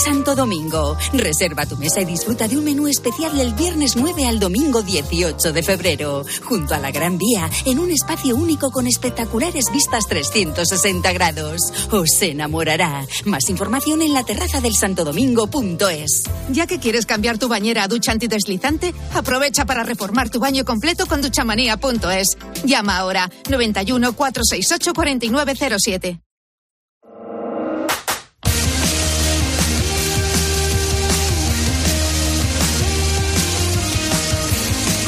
Santo Domingo. Reserva tu mesa y disfruta de un menú especial del viernes 9 al domingo 18 de febrero, junto a la Gran Vía, en un espacio único con espectaculares vistas 360 grados. Os enamorará. Más información en la terraza del santodomingo.es. Ya que quieres cambiar tu bañera a ducha antideslizante, aprovecha para reformar tu baño completo con duchamanía.es. Llama ahora 91 468 4907.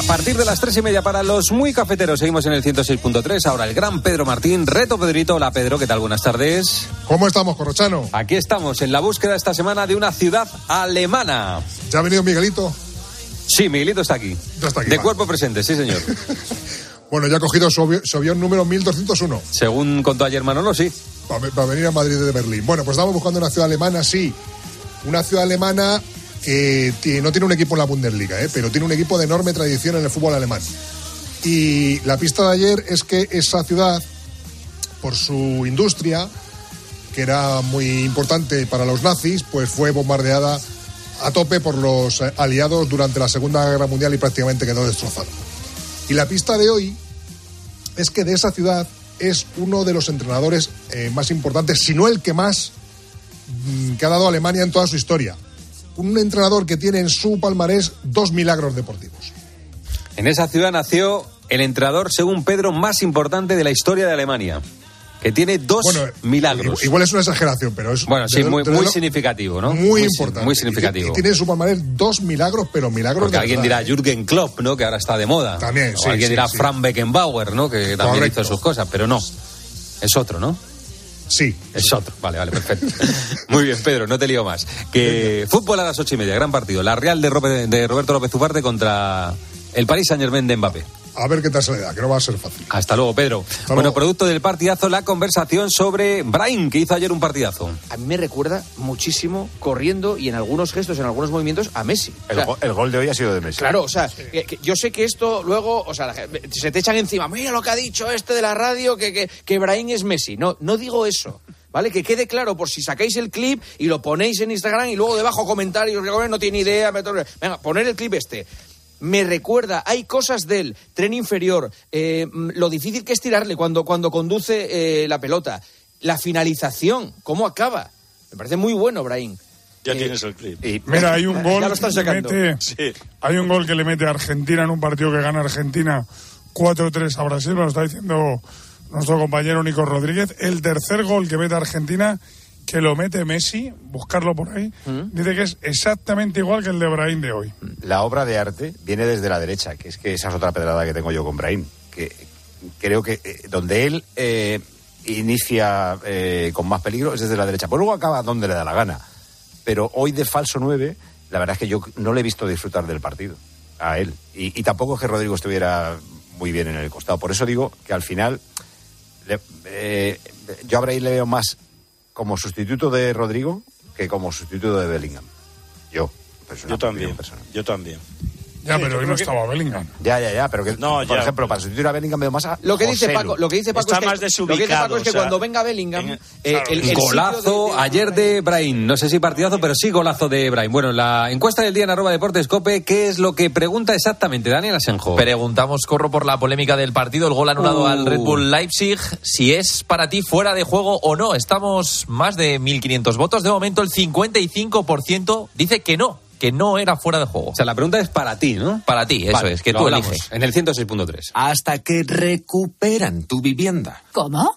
A partir de las tres y media para los muy cafeteros, seguimos en el 106.3. Ahora el gran Pedro Martín, reto Pedrito. Hola Pedro, ¿qué tal? Buenas tardes. ¿Cómo estamos, Corrochano? Aquí estamos en la búsqueda esta semana de una ciudad alemana. ¿Ya ha venido Miguelito? Sí, Miguelito está aquí. Ya está aquí, de vale. cuerpo presente, sí señor. Bueno, ya ha cogido su, avi- su avión número 1201 Según contó ayer Manolo, sí. para venir a Madrid de Berlín. Bueno, pues estamos buscando una ciudad alemana, sí. Una ciudad alemana que ti- no tiene un equipo en la Bundesliga, ¿eh? pero tiene un equipo de enorme tradición en el fútbol alemán. Y la pista de ayer es que esa ciudad, por su industria, que era muy importante para los nazis, pues fue bombardeada a tope por los eh, aliados durante la Segunda Guerra Mundial y prácticamente quedó destrozada. Y la pista de hoy es que de esa ciudad es uno de los entrenadores eh, más importantes, si no el que más, mm, que ha dado Alemania en toda su historia. Un entrenador que tiene en su palmarés dos milagros deportivos. En esa ciudad nació el entrenador, según Pedro, más importante de la historia de Alemania. Que tiene dos Bueno, milagros. Igual es una exageración, pero es. Bueno, sí, muy, significativo, ¿no? Muy, importante. Muy significativo. Y, tiene en su palmarés dos milagros, pero milagros Porque de alguien verdad, dirá ¿eh? Jürgen Klopp, ¿no? Que ahora está de moda. También, O sí, alguien sí, dirá sí. Frank Beckenbauer, ¿no? Que también Correcto. hizo sus cosas, pero no. Es otro, ¿no? Sí. Es otro. Vale, vale, perfecto. Muy bien, Pedro, no te lío más. Que fútbol a las ocho y media, gran partido. La Real de, Robe- de Roberto López Ugarte contra el Paris Saint Germain de Mbappé. A ver qué tal se le da, que no va a ser fácil. Hasta luego, Pedro. bueno, luego. producto del partidazo, la conversación sobre Brahim, que hizo ayer un partidazo. a mí me recuerda muchísimo corriendo y en algunos gestos, en algunos movimientos, a Messi. O El, sea, go- el gol de hoy ha sido de Messi. Claro, o sea, que- que yo sé que esto luego, o sea, se te echan encima, mira lo que ha dicho este de la radio, que, que, que Brahim es Messi. No, no digo eso. ¿Vale? Que quede claro por si sacáis el clip y lo ponéis en Instagram y luego debajo comentarios, que no tiene idea. Venga, poner el clip este. Me recuerda, hay cosas del tren inferior, eh, mm, lo difícil que es tirarle cuando, cuando conduce eh, la pelota, la finalización, cómo acaba. Me parece muy bueno, Brahim. Ya Eh, tienes el clip. Y- Mira, hay un Ya gol que sacando. mete- Sí. hay un gol que le mete a Argentina en un partido que gana Argentina 4-3 a Brasil, me lo está diciendo nuestro compañero Nico Rodríguez. El tercer gol que mete a Argentina, que lo mete Messi, buscarlo por ahí, dice que es exactamente igual que el de Brahim de hoy. La obra de arte viene desde la derecha, que es que esa es otra pedrada que tengo yo con Brahim. Que creo que eh, donde él eh, inicia eh, con más peligro es desde la derecha. Pues luego acaba donde le da la gana. Pero hoy de falso 9, la verdad es que yo no le he visto disfrutar del partido a él. Y, y tampoco es que Rodrigo estuviera muy bien en el costado. Por eso digo que al final le- eh, yo a Brahim le veo más como sustituto de Rodrigo que como sustituto de Bellingham. Yo. una Yo también. personal. Yo también. Ya, pero hoy no que- estaba Bellingham. Ya, ya, ya, pero que, No, por ya. ejemplo, para sustituir a Bellingham veo más a Lo que dice. Paco, lo que dice Paco Está es que, más lo que dice desubicado, Paco es que o sea, cuando venga Bellingham, en- eh, claro. el, el sitio Golazo de- de- ayer de Brahim. No sé si partidazo, pero sí golazo de Brahim. Bueno, la encuesta del día en arroba deportes cope, ¿qué es lo que pregunta exactamente Daniel Asenjo? Preguntamos, corro por la polémica del partido, el gol anulado Uh. al Red Bull Leipzig, si es para ti fuera de juego o no. Estamos más de 1.500 votos. De momento, el 55% dice que no, que no era fuera de juego. O sea, la pregunta es para ti, ¿no? Para ti, eso Vale, es, que lo tú hablamos eliges. En el 106.3. hasta que recuperan tu vivienda. ¿Cómo?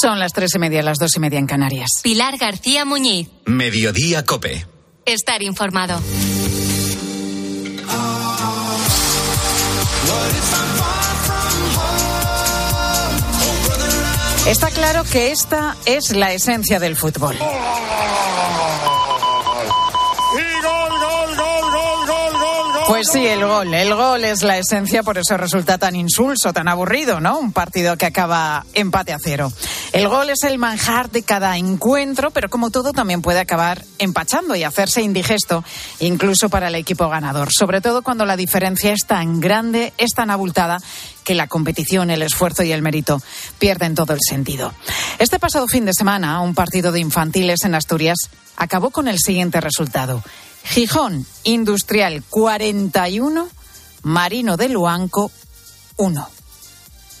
Son las tres y media, las dos y media en Canarias. Pilar García Muñiz. Mediodía Cope. Estar informado. Está claro que esta es la esencia del fútbol. Pues sí, el gol. El gol es la esencia, por eso resulta tan insulso, tan aburrido, ¿no? Un partido que acaba empate a cero. El gol es el manjar de cada encuentro, pero como todo también puede acabar empachando y hacerse indigesto, incluso para el equipo ganador. Sobre todo cuando la diferencia es tan grande, es tan abultada, que la competición, el esfuerzo y el mérito pierden todo el sentido. Este pasado fin de semana, un partido de infantiles en Asturias acabó con el siguiente resultado. Gijón Industrial 41, Marino de Luanco 1.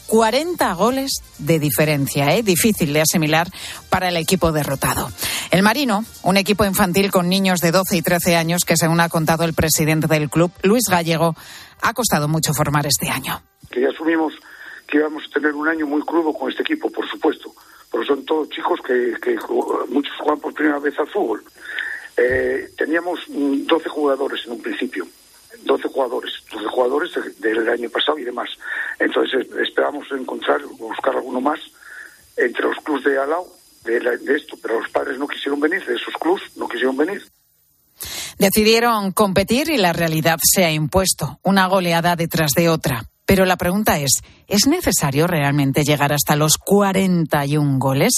40 goles de diferencia, ¿eh? difícil de asimilar para el equipo derrotado. El Marino, un equipo infantil con niños de 12 y 13 años que, según ha contado el presidente del club, Luis Gallego, ha costado mucho formar este año. que ya asumimos que íbamos a tener un año muy crudo con este equipo, por supuesto, porque son todos chicos que, muchos juegan por primera vez al fútbol. Eh, teníamos mm, 12 jugadores en un principio, 12 jugadores, 12 jugadores de- del año pasado y demás. Entonces esperamos encontrar, buscar alguno más entre los clubs de al lado de, la- de esto, pero los padres no quisieron venir, de esos clubs no quisieron venir. Decidieron competir y la realidad se ha impuesto, una goleada detrás de otra. Pero la pregunta es, ¿es necesario realmente llegar hasta los 41 goles?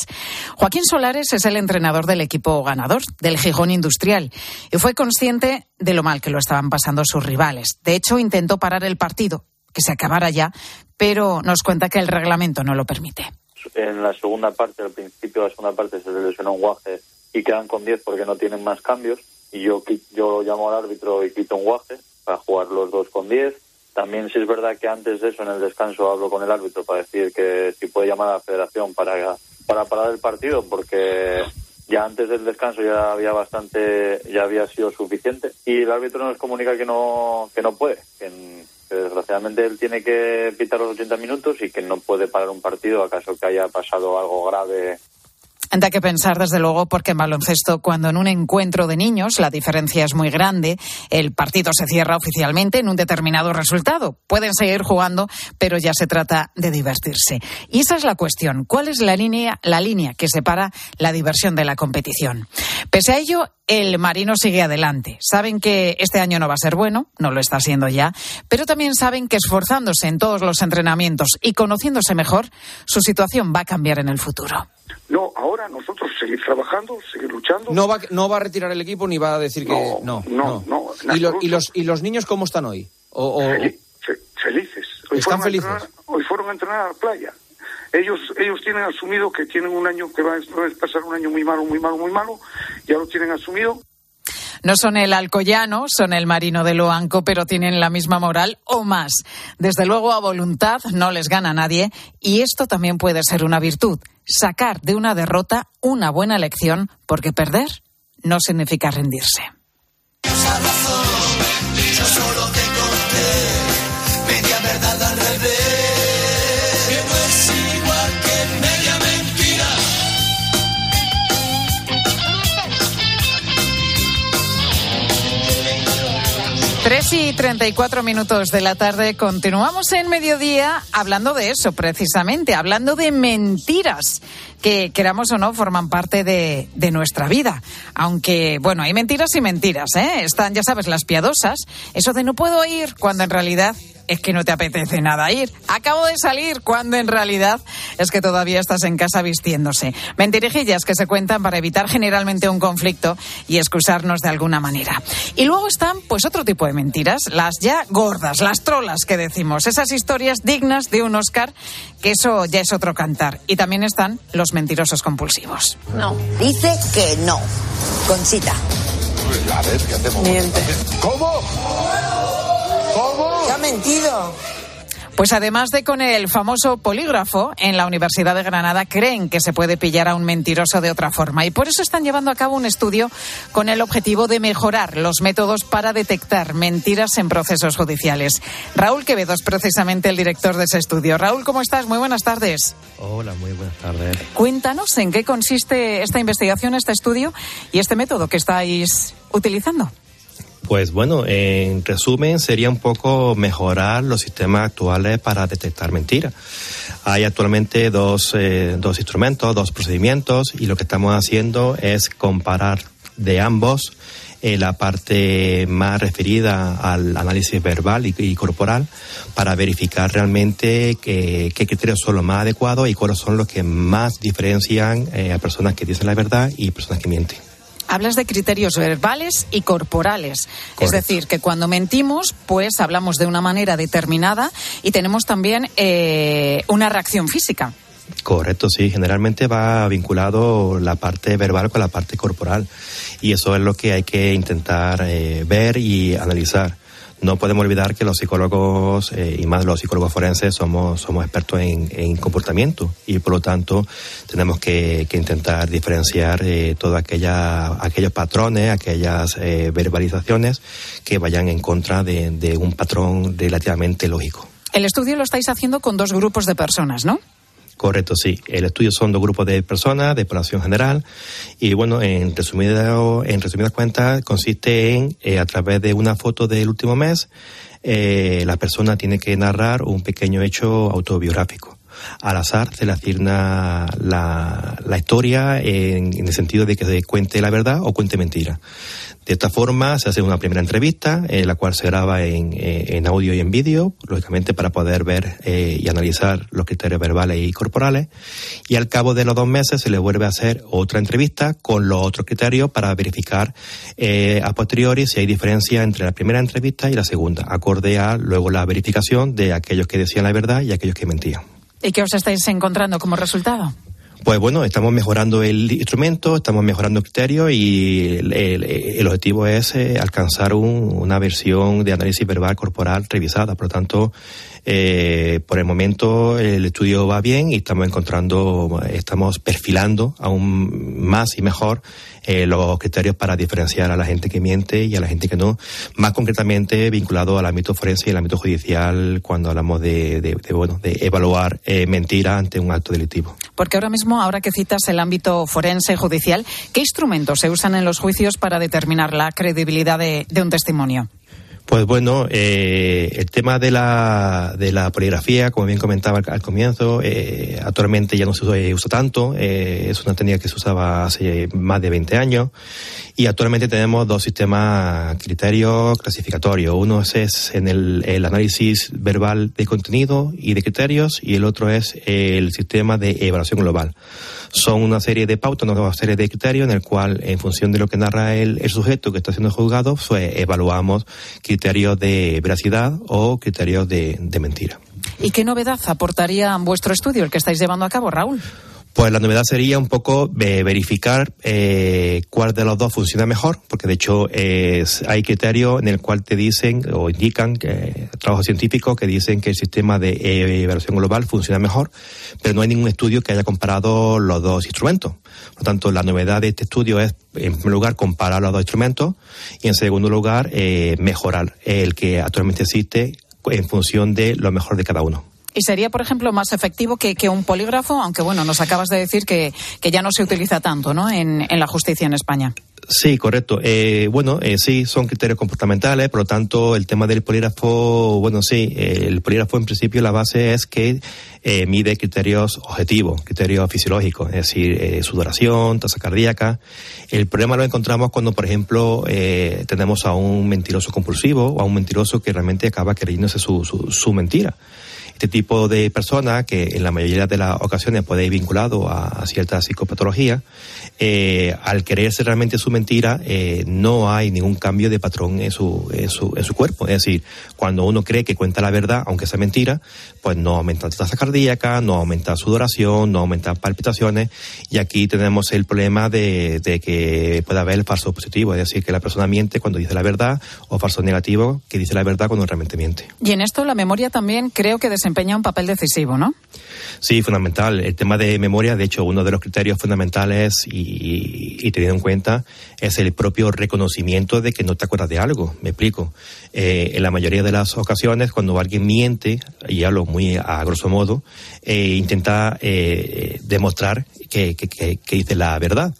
Joaquín Solares es el entrenador del equipo ganador, del Gijón Industrial, y fue consciente de lo mal que lo estaban pasando sus rivales. De hecho, intentó parar el partido, que se acabara ya, pero nos cuenta que el reglamento no lo permite. en la segunda parte, al principio de la segunda parte se les lesionó un guaje y quedan con 10 porque no tienen más cambios y yo yo llamo al árbitro y quito un guaje para jugar los dos con 10. También sí es verdad que antes de eso en el descanso hablo con el árbitro para decir que si puede llamar a la federación para, para parar el partido porque ya antes del descanso ya había bastante, ya había sido suficiente. Y el árbitro nos comunica que no, que no puede, que, desgraciadamente él tiene que pitar los 80 minutos y que no puede parar un partido acaso que haya pasado algo grave Da que pensar, desde luego, porque en baloncesto, cuando en un encuentro de niños la diferencia es muy grande, el partido se cierra oficialmente en un determinado resultado. Pueden seguir jugando, pero ya se trata de divertirse. Y esa es la cuestión. ¿Cuál es la línea, la línea que separa la diversión de la competición? Pese a ello, el Marino sigue adelante. Saben que este año no va a ser bueno, no lo está siendo ya, pero también saben que esforzándose en todos los entrenamientos y conociéndose mejor, su situación va a cambiar en el futuro. No, ahora nosotros seguir trabajando, seguir luchando. No va, no va a retirar el equipo ni va a decir que. No, no, no, ¿Y, lo- absoluto. y los, ¿Y los niños cómo están hoy? O, o- Fel- fe- felices. ¿Están fueron a felices? entrenar- hoy fueron a entrenar a la playa. Ellos, ellos tienen asumido que tienen un año que va a va a pasar un año muy malo, muy malo, muy malo. Ya lo tienen asumido. No son el alcoyano, son el marino de Loanco, pero tienen la misma moral o más. Desde luego, a voluntad no les gana nadie y esto también puede ser una virtud. Sacar de una derrota una buena lección, porque perder no significa rendirse. 3 y 34 minutos de la tarde continuamos en mediodía hablando de eso, precisamente, hablando de mentiras que, queramos o no, forman parte de, de nuestra vida. Aunque, bueno, hay mentiras y mentiras, ¿eh? Están, ya sabes, las piadosas. Eso de no puedo ir cuando en realidad es que no te apetece nada ir. Acabo de salir cuando en realidad es que todavía estás en casa vistiéndose. Mentirijillas que se cuentan para evitar generalmente un conflicto y excusarnos de alguna manera. Y luego están, pues, otro tipo de mentiras, las ya gordas, las trolas que decimos, esas historias dignas de un Oscar, que eso ya es otro cantar. Y también están los mentirosos compulsivos. No. Dice que no. Conchita. A ver, ¿qué hacemos? Miente. ¿Cómo? ¿Cómo? ¿Te ha mentido? Pues además de con el famoso polígrafo, en la Universidad de Granada creen que se puede pillar a un mentiroso de otra forma y por eso están llevando a cabo un estudio con el objetivo de mejorar los métodos para detectar mentiras en procesos judiciales. Raúl Quevedo es precisamente el director de ese estudio. Raúl, ¿cómo estás? Muy buenas tardes. Hola, muy buenas tardes. Cuéntanos en qué consiste esta investigación, este estudio y este método que estáis utilizando. Pues bueno, en resumen sería un poco mejorar los sistemas actuales para detectar mentiras. Hay actualmente dos, eh, dos instrumentos, dos procedimientos y lo que estamos haciendo es comparar de ambos eh, la parte más referida al análisis verbal y, y corporal para verificar realmente qué, qué criterios son los más adecuados y cuáles son los que más diferencian eh, a personas que dicen la verdad y personas que mienten. Hablas de criterios verbales y corporales. Es decir, que cuando mentimos, pues hablamos de una manera determinada y tenemos también eh, una reacción física. Correcto, sí. Generalmente va vinculado la parte verbal con la parte corporal y eso es lo que hay que intentar eh, ver y analizar. No podemos olvidar que los psicólogos eh, y más los psicólogos forenses somos, somos expertos en, en comportamiento y por lo tanto tenemos que, que intentar diferenciar eh, todos aquellos patrones, aquellas eh, verbalizaciones que vayan en contra de, de un patrón relativamente lógico. El estudio lo estáis haciendo con dos grupos de personas, ¿no? Correcto, sí. El estudio son dos grupos de personas, de población general, y bueno, en resumido, en resumidas cuentas, consiste en, eh, a través de una foto del último mes, eh, la persona tiene que narrar un pequeño hecho autobiográfico. Al azar se le asigna la, historia en, el sentido de que se cuente la verdad o cuente mentira. De esta forma se hace una primera entrevista, eh, la cual se graba en, eh, audio y en vídeo, lógicamente para poder ver eh, y analizar los criterios verbales y corporales. Y al cabo de los dos meses se le vuelve a hacer otra entrevista con los otros criterios para verificar eh, a posteriori si hay diferencia entre la primera entrevista y la segunda, acorde a luego la verificación de aquellos que decían la verdad y aquellos que mentían. ¿Y qué os estáis encontrando como resultado? Pues bueno, estamos mejorando el instrumento, estamos mejorando el criterio y el objetivo es eh, alcanzar un- una versión de análisis verbal corporal revisada. Por lo tanto, eh, por el momento el estudio va bien y estamos encontrando, estamos perfilando aún más y mejor eh, los criterios para diferenciar a la gente que miente y a la gente que no, más concretamente vinculado al ámbito forense y al ámbito judicial cuando hablamos de, de- bueno, de evaluar eh, mentira ante un acto delictivo. Porque ahora mismo, ahora que citas el ámbito forense judicial, ¿qué instrumentos se usan en los juicios para determinar la credibilidad de un testimonio? Pues bueno, eh, el tema de la, de la poligrafía, como bien comentaba al, al comienzo, eh, actualmente ya no se usa, eh, tanto, eh, es una técnica que se usaba hace más de 20 años y actualmente tenemos dos sistemas criterios clasificatorios. Uno es en el, el análisis verbal de contenido y de criterios y el otro es el sistema de evaluación global. Son una serie de pautas, una serie de criterios en el cual, en función de lo que narra el, el sujeto que está siendo juzgado, pues evaluamos criterios de veracidad o criterios de, de mentira. ¿Y qué novedad aportaría vuestro estudio, el que estáis llevando a cabo, Raúl? Pues la novedad sería un poco eh, verificar eh, cuál de los dos funciona mejor, porque de hecho es- hay criterios en el cual te dicen o indican que trabajos científicos que dicen que el sistema de eh, evaluación global funciona mejor, pero no hay ningún estudio que haya comparado los dos instrumentos. Por lo tanto, la novedad de este estudio es, en primer lugar, comparar los dos instrumentos y, en segundo lugar, eh, mejorar el que actualmente existe en función de lo mejor de cada uno. ¿Y sería, por ejemplo, más efectivo que, un polígrafo? Aunque, bueno, nos acabas de decir que, que ya no se utiliza tanto ¿no? en, en la justicia en España. Sí, correcto. Eh, bueno, eh, sí, son criterios comportamentales, por lo tanto, el tema del polígrafo, bueno, sí, el polígrafo en principio la base es que eh, mide criterios objetivos, criterios fisiológicos, es decir, eh, sudoración, tasa cardíaca. El problema lo encontramos cuando, por ejemplo, eh, tenemos a un mentiroso compulsivo o a un mentiroso que realmente acaba creyéndose su, su, su mentira. Este tipo de persona, que en la mayoría de las ocasiones puede ir vinculado a, a cierta psicopatología, eh, al creerse realmente su mentira, eh, no hay ningún cambio de patrón en su, en, su, en su cuerpo. Es decir, cuando uno cree que cuenta la verdad, aunque sea mentira, pues no aumenta tasa cardíaca, no aumenta sudoración, no aumenta palpitaciones, y aquí tenemos el problema de, de que puede haber falso positivo, es decir, que la persona miente cuando dice la verdad, o falso negativo, que dice la verdad cuando realmente miente. Y en esto la memoria también creo que desempeña un papel decisivo, ¿no? Sí, fundamental. El tema de memoria, de hecho, uno de los criterios fundamentales y, y teniendo en cuenta es el propio reconocimiento de que no te acuerdas de algo. Me explico. Eh, en la mayoría de las ocasiones, cuando alguien miente, y hablo muy a grosso modo, eh, intenta eh, demostrar que dice la verdad.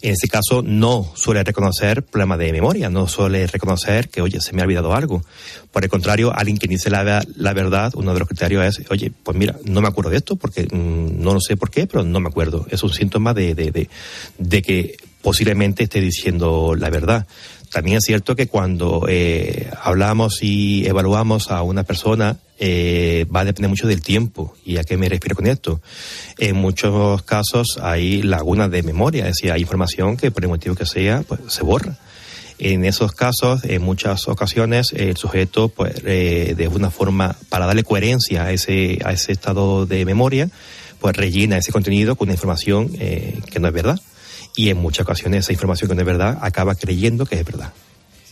En este caso no suele reconocer problemas de memoria, no suele reconocer que, oye, se me ha olvidado algo. Por el contrario, alguien que dice la, verdad, uno de los criterios es, oye, pues mira, no me acuerdo de esto porque mmm, no lo sé por qué, pero no me acuerdo. Es un síntoma de, de, de, de que posiblemente esté diciendo la verdad. También es cierto que cuando eh, hablamos y evaluamos a una persona, eh, va a depender mucho del tiempo. ¿Y a qué me refiero con esto? En muchos casos hay lagunas de memoria, es decir, hay información que por el motivo que sea, pues se borra. En esos casos, en muchas ocasiones, el sujeto, pues, eh, de una forma, para darle coherencia a ese, a ese estado de memoria, pues rellena ese contenido con información eh, que no es verdad y en muchas ocasiones esa información que no es verdad acaba creyendo que es verdad.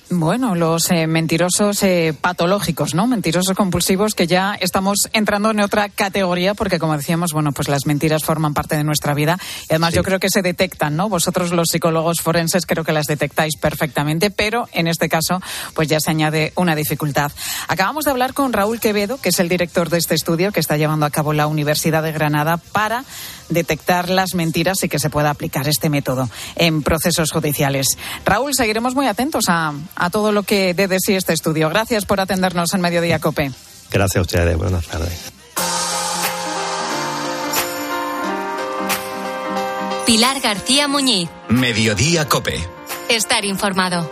Bueno, los eh, mentirosos eh, patológicos, ¿no? Mentirosos compulsivos que ya estamos entrando en otra categoría porque, como decíamos, bueno, pues las mentiras forman parte de nuestra vida y además sí. yo creo que se detectan, ¿no? Vosotros los psicólogos forenses creo que las detectáis perfectamente, pero en este caso, pues ya se añade una dificultad. Acabamos de hablar con Raúl Quevedo, que es el director de este estudio que está llevando a cabo la Universidad de Granada para detectar las mentiras y que se pueda aplicar este método en procesos judiciales. Raúl, seguiremos muy atentos a, a todo lo que dé de sí este estudio. Gracias por atendernos en Mediodía Cope. Gracias a ustedes. Buenas tardes. Pilar García Muñiz. Mediodía Cope. Estar informado.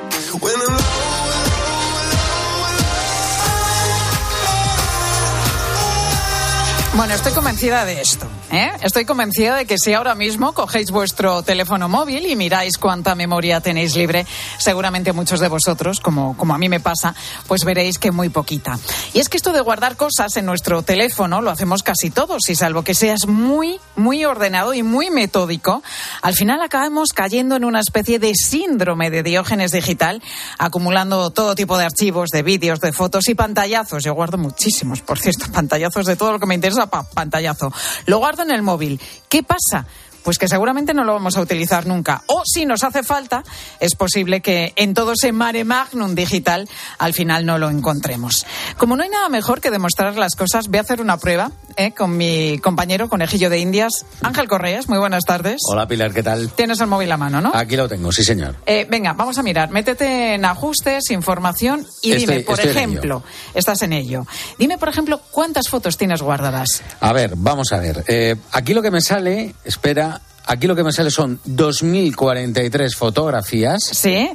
Bueno, estoy convencida de esto. ¿Eh? Estoy convencida de que si ahora mismo cogéis vuestro teléfono móvil y miráis cuánta memoria tenéis libre, seguramente muchos de vosotros, como, como a mí me pasa, pues veréis que muy poquita. Y es que esto de guardar cosas en nuestro teléfono lo hacemos casi todos, y salvo que seas muy, muy ordenado y muy metódico, al final acabamos cayendo en una especie de síndrome de diógenes digital, acumulando todo tipo de archivos, de vídeos, de fotos y pantallazos. Yo guardo muchísimos, por cierto, pantallazos de todo lo que me interesa pa, pantallazo. Lo guardo en el móvil. ¿Qué pasa? Pues que seguramente no lo vamos a utilizar nunca. O si nos hace falta, es posible que en todo ese mare magnum digital al final no lo encontremos. Como no hay nada mejor que demostrar las cosas, voy a hacer una prueba ¿eh? con mi compañero conejillo de Indias, Ángel Correas. Muy buenas tardes. Hola Pilar, ¿qué tal? Tienes el móvil a mano, ¿no? Aquí lo tengo, sí señor. Eh, venga, vamos a mirar. Métete en ajustes, información y estoy, dime, por ejemplo, en estás en ello. Dime, por ejemplo, cuántas fotos tienes guardadas. A ver, vamos a ver. Eh, aquí lo que me sale, espera, Aquí lo que me sale son 2.043 fotografías. Sí.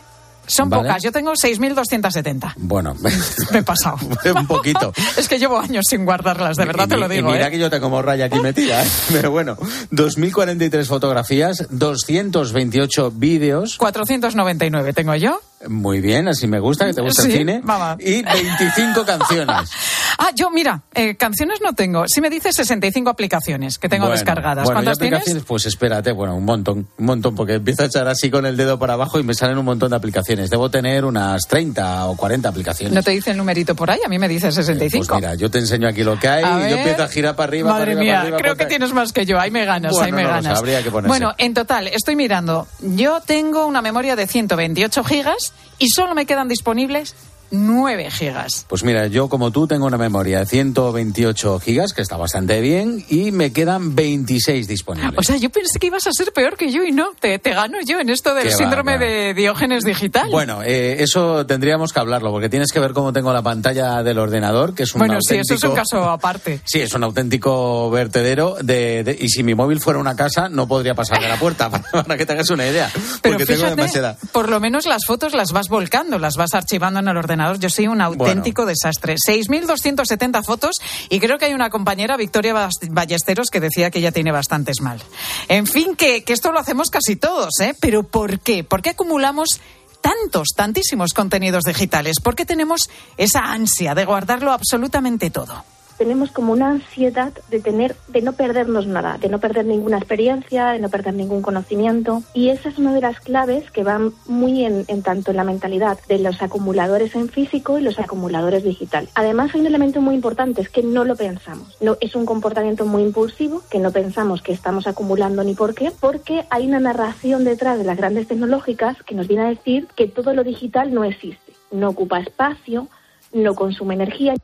Son ¿Vale? pocas, yo tengo 6.270. Bueno, me he pasado. un poquito. es que llevo años sin guardarlas, de verdad y, te lo digo. Y mira ¿eh? que yo te como raya aquí metida, ¿eh? pero bueno, 2.043 fotografías, 228 vídeos. 499 tengo yo. Muy bien, así me gusta, que te gusta sí, el cine. Mamá. Y 25 canciones. Ah, yo, mira, eh, canciones no tengo. Sí me dice 65 aplicaciones que tengo bueno, descargadas. Bueno, ¿Cuántas aplicaciones? tienes? Pues espérate, bueno, un montón, un montón, porque empiezo a echar así con el dedo para abajo y me salen un montón de aplicaciones. Debo tener unas 30 o 40 aplicaciones. ¿No te dice el numerito por ahí? A mí me dice 65. Eh, pues mira, yo te enseño aquí lo que hay A y ver. yo empiezo a girar para arriba, Madre para arriba, mía, para arriba. creo que tienes más que yo. Ahí me ganas, Bueno, ahí me no ganas. habría que ponerse. bueno, en total, estoy mirando. Yo tengo una memoria de 128 gigas y solo me quedan disponibles 9 gigas. Pues mira, yo como tú tengo una memoria de 128 gigas, que está bastante bien, y me quedan 26 disponibles. O sea, yo pensé que ibas a ser peor que yo y no, te, te gano yo en esto del Qué síndrome va. de Diógenes digital. Bueno, eh, eso tendríamos que hablarlo, porque tienes que ver cómo tengo la pantalla del ordenador, que es un bueno, auténtico... sí, eso es un caso aparte. Sí, es un auténtico vertedero de, de- y si mi móvil fuera una casa no podría pasar de la puerta para, que tengas una idea, Pero porque tengo fíjate, demasiada. por lo menos las fotos las vas volcando, las vas archivando en el ordenador. Yo soy un auténtico desastre. 6.270 fotos y creo que hay una compañera, Victoria Ballesteros, que decía que ella tiene bastantes mal. En fin, que, que esto lo hacemos casi todos, ¿eh? Pero ¿por qué? ¿Por qué acumulamos tantos, tantísimos contenidos digitales? ¿Por qué tenemos esa ansia de guardarlo absolutamente todo? Tenemos como una ansiedad de tener, de no perdernos nada, de no perder ninguna experiencia, de no perder ningún conocimiento. Y esa es una de las claves que van muy en, en tanto en la mentalidad de los acumuladores en físico y los acumuladores digital. Además, hay un elemento muy importante, es que no lo pensamos. No, es un comportamiento muy impulsivo, que no pensamos que estamos acumulando ni por qué, porque hay una narración detrás de las grandes tecnológicas que nos viene a decir que todo lo digital no existe, no ocupa espacio, no consume energía.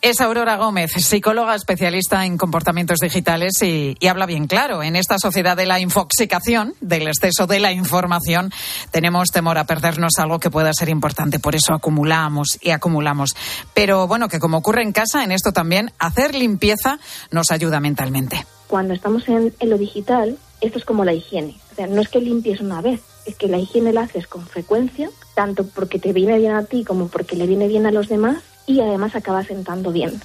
Es Aurora Gómez, psicóloga especialista en comportamientos digitales y, habla bien claro. En esta sociedad de la infoxicación, del exceso de la información, tenemos temor a perdernos algo que pueda ser importante. Por eso acumulamos y acumulamos. Pero bueno, que como ocurre en casa, en esto también, hacer limpieza nos ayuda mentalmente. Cuando estamos en, en lo digital, esto es como la higiene. O sea, no es que limpies una vez, es que la higiene la haces con frecuencia, tanto porque te viene bien a ti como porque le viene bien a los demás y además acaba sentando bien.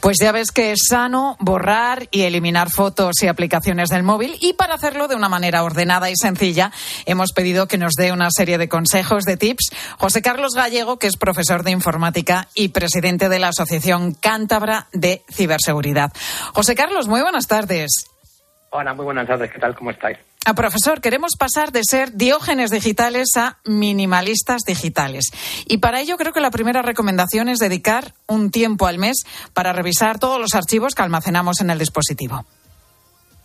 Pues ya ves que es sano borrar y eliminar fotos y aplicaciones del móvil y para hacerlo de una manera ordenada y sencilla hemos pedido que nos dé una serie de consejos, de tips. José Carlos Gallego, que es profesor de informática y presidente de la Asociación Cántabra de Ciberseguridad. José Carlos, muy buenas tardes. Hola, muy buenas tardes. ¿Qué tal? ¿Cómo estáis? Ah, profesor, queremos pasar de ser diógenes digitales a minimalistas digitales. Y para ello creo que la primera recomendación es dedicar un tiempo al mes para revisar todos los archivos que almacenamos en el dispositivo.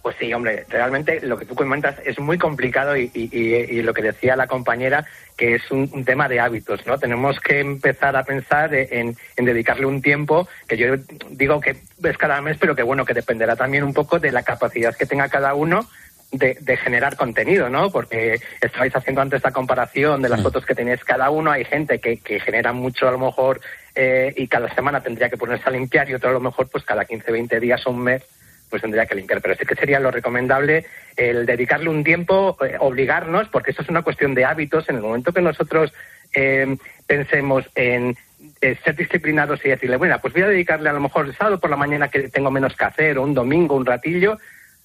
Pues sí, hombre, realmente lo que tú comentas es muy complicado y, lo que decía la compañera, que es un, tema de hábitos, ¿no? Tenemos que empezar a pensar en, en, dedicarle un tiempo, que yo digo que es cada mes, pero que bueno, que dependerá también un poco de la capacidad que tenga cada uno de, de, generar contenido, ¿no? Porque estabais haciendo antes la comparación de las fotos que tenéis cada uno. Hay gente que, que genera mucho a lo mejor eh, y cada semana tendría que ponerse a limpiar y otro a lo mejor pues cada 15, 20 días o un mes pues tendría que limpiar. Pero sí que sería lo recomendable el dedicarle un tiempo, eh, obligarnos, porque eso es una cuestión de hábitos. En el momento que nosotros eh, pensemos en eh, ser disciplinados y decirle, bueno, pues voy a dedicarle a lo mejor el sábado por la mañana que tengo menos que hacer, o un domingo, un ratillo,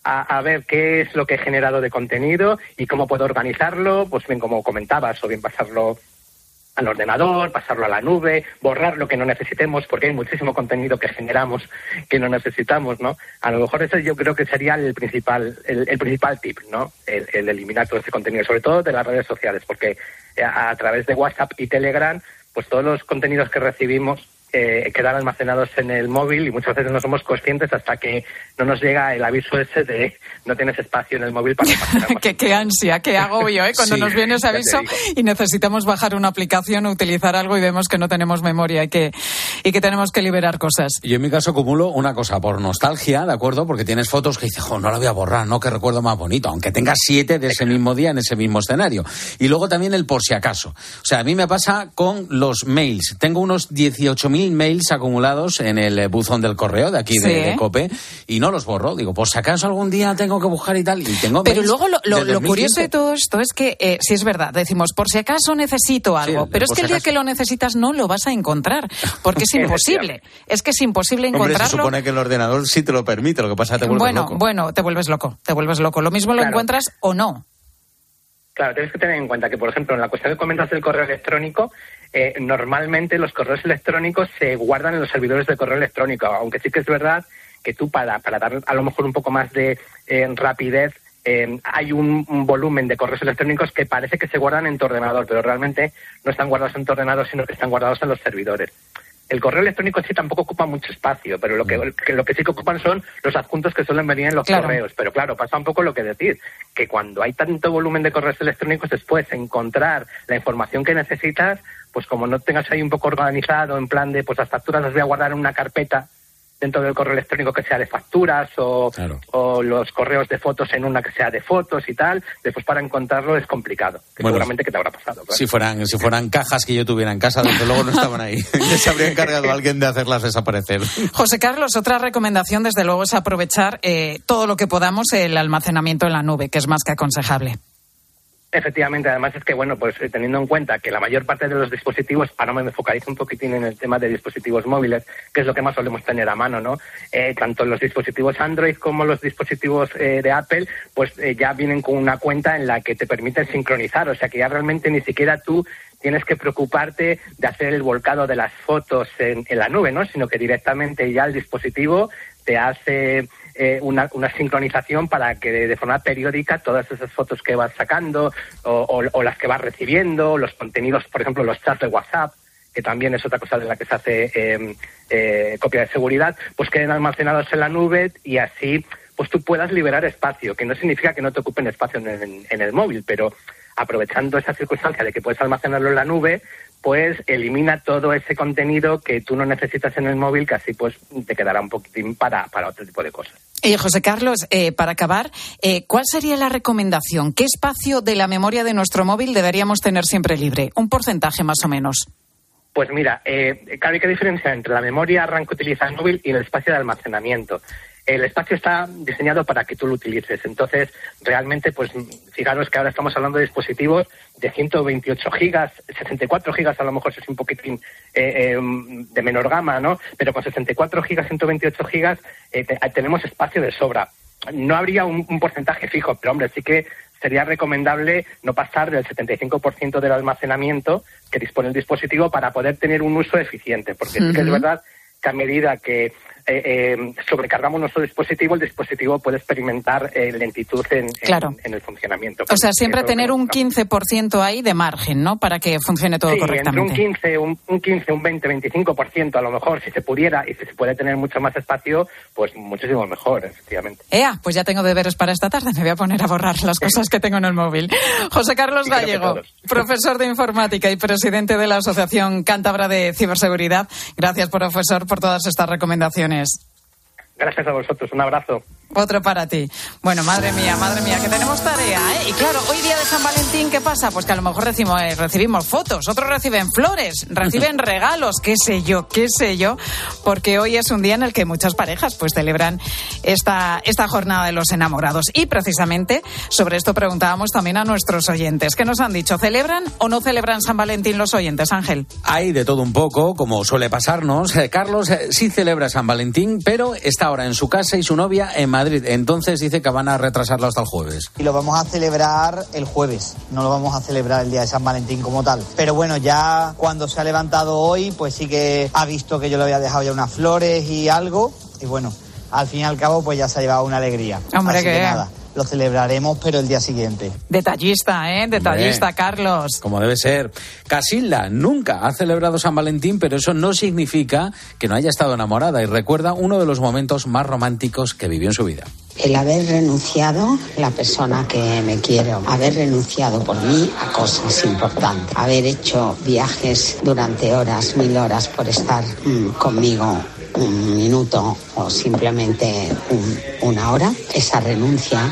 a, a, ver qué es lo que he generado de contenido y cómo puedo organizarlo, pues bien como comentabas, o bien pasarlo al ordenador, pasarlo a la nube, borrar lo que no necesitemos, porque hay muchísimo contenido que generamos que no necesitamos, ¿no? A lo mejor ese yo creo que sería el principal, el, principal tip, ¿no? El, el, eliminar todo ese contenido, sobre todo de las redes sociales, porque a, a través de WhatsApp y Telegram, pues todos los contenidos que recibimos eh, quedan almacenados en el móvil y muchas veces no somos conscientes hasta que no nos llega el aviso ese de no tienes espacio en el móvil para qué, qué ansia, qué agobio, ¿eh? Cuando sí, nos viene ese aviso y necesitamos bajar una aplicación o utilizar algo y vemos que no tenemos memoria y que, y que tenemos que liberar cosas. Yo en mi caso acumulo una cosa por nostalgia, ¿de acuerdo? Porque tienes fotos que dices, no la voy a borrar, ¿no? Que recuerdo más bonito, aunque tengas siete de ese mismo día en ese mismo escenario. Y luego también el por si acaso. O sea, a mí me pasa con los mails. Tengo unos 18.000 mails acumulados en el buzón del correo de aquí sí. de, de, COPE y no los borro. Digo, por si acaso algún día tengo que buscar y tal. Y tengo pero luego lo, lo, lo curioso de todo esto es que, eh, si es verdad, decimos, por si acaso necesito algo, Sí, pero es que si el día acaso. que lo necesitas no lo vas a encontrar, porque es imposible. es que es imposible Hombre, se encontrarlo. supone que el ordenador sí te lo permite, lo que pasa es que te vuelves bueno, loco. bueno, te vuelves loco, te vuelves loco. Lo mismo lo Claro. encuentras o no. Claro, tienes que tener en cuenta que, por ejemplo, en la cuestión que comentas del correo electrónico, eh, normalmente los correos electrónicos se guardan en los servidores de correo electrónico, aunque sí que es verdad que tú para, para dar a lo mejor un poco más de eh, rapidez, eh, hay un, un, volumen de correos electrónicos que parece que se guardan en tu ordenador, pero realmente no están guardados en tu ordenador, sino que están guardados en los servidores. El correo electrónico sí tampoco ocupa mucho espacio, pero lo que, que lo que sí que ocupan son los adjuntos que suelen venir en los Claro. correos. Pero claro, pasa un poco lo que decir, que cuando hay tanto volumen de correos electrónicos, después encontrar la información que necesitas, pues como no tengas ahí un poco organizado, en plan de, pues las facturas las voy a guardar en una carpeta dentro del correo electrónico que sea de facturas o, o los correos de fotos en una que sea de fotos y tal, después para encontrarlo es complicado, que Bueno, seguramente que te habrá pasado. claro. Si fueran, si fueran cajas que yo tuviera en casa, desde luego no estaban ahí. Ya se habría encargado alguien de hacerlas desaparecer. José Carlos, otra recomendación, desde luego, es aprovechar eh, todo lo que podamos el almacenamiento en la nube, que es más que aconsejable. Efectivamente, además es que, bueno, pues eh, teniendo en cuenta que la mayor parte de los dispositivos, ahora me focalizo un poquitín en el tema de dispositivos móviles, que es lo que más solemos tener a mano, ¿no? Eh, tanto los dispositivos Android como los dispositivos eh, de Apple, pues eh, ya vienen con una cuenta en la que te permiten sincronizar, o sea que ya realmente ni siquiera tú tienes que preocuparte de hacer el volcado de las fotos en, en la nube, ¿no? Sino que directamente ya el dispositivo te hace eh, una, sincronización para que de, forma periódica todas esas fotos que vas sacando o, las que vas recibiendo, los contenidos, por ejemplo, los chats de WhatsApp, que también es otra cosa de la que se hace eh, eh, copia de seguridad, pues queden almacenados en la nube y así pues tú puedas liberar espacio, que no significa que no te ocupen espacio en, el- en el móvil, pero aprovechando esa circunstancia de que puedes almacenarlo en la nube, pues elimina todo ese contenido que tú no necesitas en el móvil, que así pues te quedará un poquitín para, para otro tipo de cosas. Y José Carlos, eh, para acabar, eh, ¿cuál sería la recomendación? ¿Qué espacio de la memoria de nuestro móvil deberíamos tener siempre libre? Un porcentaje más o menos. Pues mira, eh, claro, hay que entre la memoria RAM que utiliza el móvil y el espacio de almacenamiento. El espacio está diseñado para que tú lo utilices. Entonces, realmente, pues fijaros que ahora estamos hablando de dispositivos de 128 gigas, 64 gigas a lo mejor es un poquitín eh, eh, de menor gama, ¿no? Pero con 64 gigas, 128 gigas, eh, te- tenemos espacio de sobra. No habría un, un porcentaje fijo, pero hombre, sí que sería recomendable no pasar del 75% del almacenamiento que dispone el dispositivo para poder tener un uso eficiente, porque sí que es verdad que a medida que eh, eh, sobrecargamos nuestro dispositivo, el dispositivo puede experimentar eh, lentitud en, Claro. en el funcionamiento. O sea, siempre tener un 15% ahí de margen, ¿no? Para que funcione todo Sí, entre un correctamente. 15, un, un 15, un 20, 25% a lo mejor, si se pudiera y si se puede tener mucho más espacio, pues muchísimo mejor, efectivamente. Ea, pues ya tengo deberes para esta tarde. Me voy a poner a borrar las cosas que tengo en el móvil. José Carlos Gallego, profesor de informática y presidente de la Asociación Cántabra de Ciberseguridad. Gracias, profesor, por todas estas recomendaciones. Gracias a vosotros, un abrazo. Otro para ti. Bueno, madre mía, madre mía, que tenemos tarea. Y claro, hoy día de San Valentín, ¿qué pasa? Pues que a lo mejor recibimos, eh, recibimos fotos, otros reciben flores, reciben regalos, qué sé yo, qué sé yo, porque hoy es un día en el que muchas parejas pues celebran esta, esta jornada de los enamorados. Y precisamente sobre esto preguntábamos también a nuestros oyentes. ¿Qué nos han dicho? ¿Celebran o no celebran San Valentín los oyentes, Ángel? Hay de todo un poco, como suele pasarnos. Eh, Carlos eh, sí celebra San Valentín, pero está ahora en su casa y su novia en Madrid. Entonces dice que van a retrasarlo hasta el jueves. Y lo vamos a celebrar el jueves, no lo vamos a celebrar el día de San Valentín como tal. Pero bueno, ya cuando se ha levantado hoy, pues sí que ha visto que yo le había dejado ya unas flores y algo. Y bueno, al fin y al cabo, pues ya se ha llevado una alegría. Hombre, Así que- que nada, lo celebraremos, pero el día siguiente. Detallista, ¿eh? Detallista, Hombre. Carlos. Como debe ser. Casilda nunca ha celebrado San Valentín, pero eso no significa que no haya estado enamorada y recuerda uno de los momentos más románticos que vivió en su vida. El haber renunciado, la persona que me quiero, haber renunciado por mí a cosas importantes, haber hecho viajes durante horas, mil horas por estar mm, conmigo un minuto o simplemente un- una hora, esa renuncia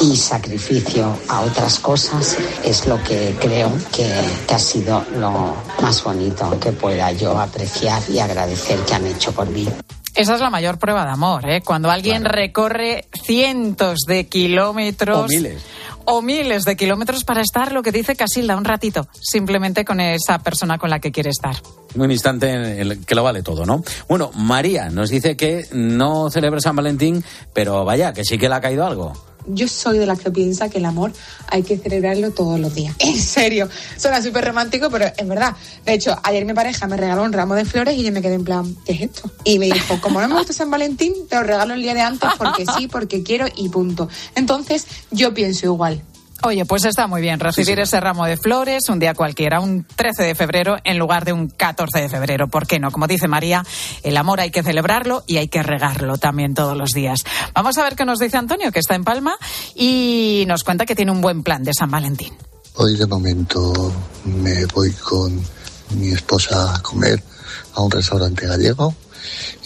y sacrificio a otras cosas es lo que creo que, que ha sido lo más bonito que pueda yo apreciar y agradecer que han hecho por mí. Esa es la mayor prueba de amor, ¿eh? Cuando alguien recorre cientos de kilómetros. O miles. O miles de kilómetros para estar, lo que dice Casilda, un ratito, simplemente con esa persona con la que quiere estar. Un instante en el que lo vale todo, ¿no? Bueno, María nos dice que no celebra San Valentín, pero vaya, que sí que le ha caído algo. Yo soy de las que piensa que el amor hay que celebrarlo todos los días. En serio, suena súper romántico, pero es verdad. De hecho, ayer mi pareja me regaló un ramo de flores y yo me quedé en plan, ¿qué es esto? Y me dijo, como no me gusta San Valentín, te lo regalo el día de antes porque sí, porque quiero y punto. Entonces, yo pienso igual. Oye, pues está muy bien recibir ese ramo de flores un día cualquiera, un 13 de febrero en lugar de un 14 de febrero. ¿Por qué no? Como dice María, el amor hay que celebrarlo y hay que regarlo también todos los días. Vamos a ver qué nos dice Antonio, que está en Palma y nos cuenta que tiene un buen plan de San Valentín. Hoy de momento me voy con mi esposa a comer a un restaurante gallego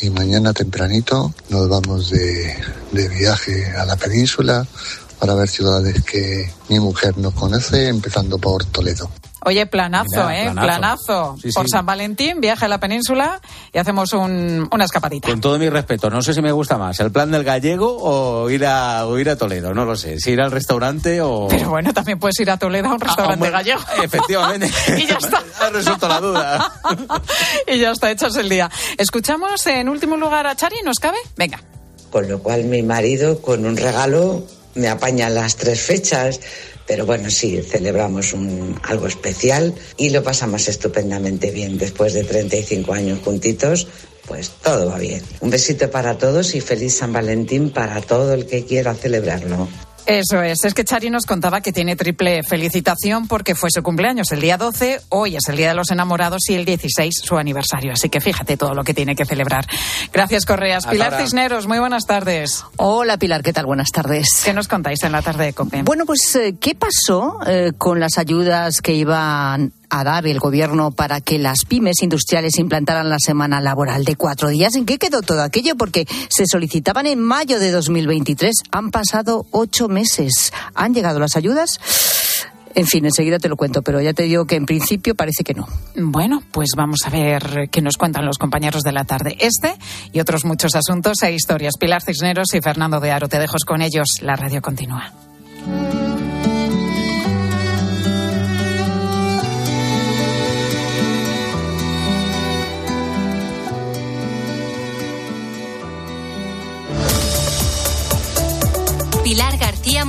y mañana tempranito nos vamos de, de viaje a la península para ver ciudades que mi mujer no conoce, empezando por Toledo. Oye, planazo, Mira, ¿eh? planazo. Planazo. Sí, sí. Por San Valentín, viaje a la península y hacemos un- una escapadita. Con todo mi respeto, no sé si me gusta más el plan del gallego o ir a, o ir a Toledo, no lo sé. Si ir al restaurante o... Pero bueno, también puedes ir a Toledo a un restaurante bueno, gallego. Efectivamente. y ya está. ha resuelto la duda. y ya está, echas el día. Escuchamos en último lugar a Chari, ¿nos cabe? Venga. Con lo cual mi marido con un regalo me apañan las tres fechas, pero bueno, sí, celebramos algo especial y lo pasamos estupendamente bien. Después de 35 años juntitos, pues todo va bien. Un besito para todos y feliz San Valentín para todo el que quiera celebrarlo. Eso es. Es que Chari nos contaba que tiene triple felicitación porque fue su cumpleaños el día 12, hoy es el Día de los Enamorados y el 16 su aniversario. Así que fíjate todo lo que tiene que celebrar. Gracias, Correas. Hasta Pilar ahora. Cisneros, muy buenas tardes. Hola Pilar, ¿qué tal? Buenas tardes. ¿Qué nos contáis en la tarde de COPE? Bueno, pues, eh, ¿qué pasó eh, con las ayudas que iban a dar el gobierno para que las pymes industriales implantaran la semana laboral de cuatro días? ¿En qué quedó todo aquello? Porque se solicitaban en mayo de 2023. Han pasado ocho meses. ¿Han llegado las ayudas? En fin, enseguida te lo cuento, pero ya te digo que en principio parece que no. Bueno, pues vamos a ver qué nos cuentan los compañeros de la tarde. Este y otros muchos asuntos e historias. Pilar Cisneros y Fernando de Aro, te dejo con ellos. La radio continúa.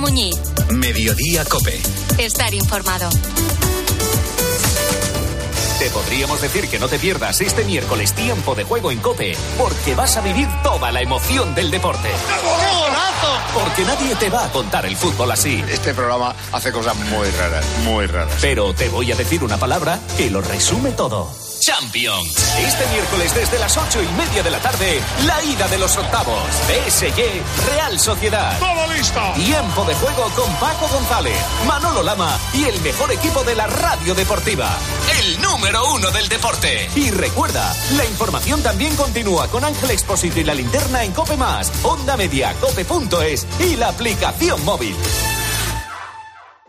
Muñiz. Mediodía Cope. Estar informado. Te podríamos decir que no te pierdas este miércoles tiempo de juego en Cope, porque vas a vivir toda la emoción del deporte. Porque nadie te va a contar el fútbol así. Este programa hace cosas muy raras, muy raras. Pero te voy a decir una palabra que lo resume todo. Champions. Este miércoles desde las ocho y media de la tarde, la ida de los octavos. PSG, Real Sociedad. ¡Todo listo! Tiempo de juego con Paco González, Manolo Lama y el mejor equipo de la radio deportiva. El número uno del deporte. Y recuerda, la información también continúa con Ángel Expósito y la linterna en Cope Más, Onda Media, Cope.es y la aplicación móvil.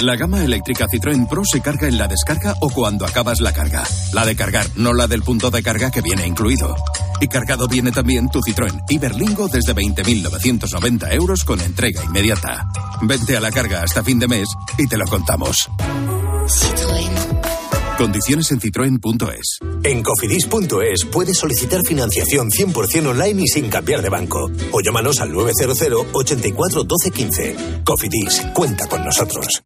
La gama eléctrica Citroën Pro se carga en la descarga o cuando acabas la carga. La de cargar, no la del punto de carga que viene incluido. Y cargado viene también tu Citroën Iberlingo desde 20.990 euros con entrega inmediata. Vente a la carga hasta fin de mes y te lo contamos. Condiciones en citroen.es. En cofidis.es puedes solicitar financiación 100% online y sin cambiar de banco. O llámanos al 900 84 12 15. Cofidis, cuenta con nosotros.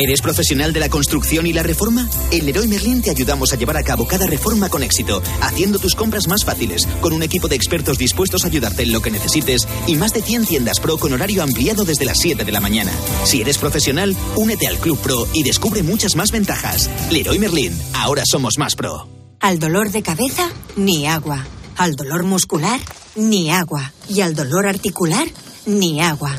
¿Eres profesional de la construcción y la reforma? En Leroy Merlin te ayudamos a llevar a cabo cada reforma con éxito, haciendo tus compras más fáciles, con un equipo de expertos dispuestos a ayudarte en lo que necesites y más de 100 tiendas Pro con horario ampliado desde las 7 de la mañana. Si eres profesional, únete al Club Pro y descubre muchas más ventajas. Leroy Merlin, ahora somos más pro. Al dolor de cabeza, ni agua. Al dolor muscular, ni agua. Y al dolor articular, ni agua.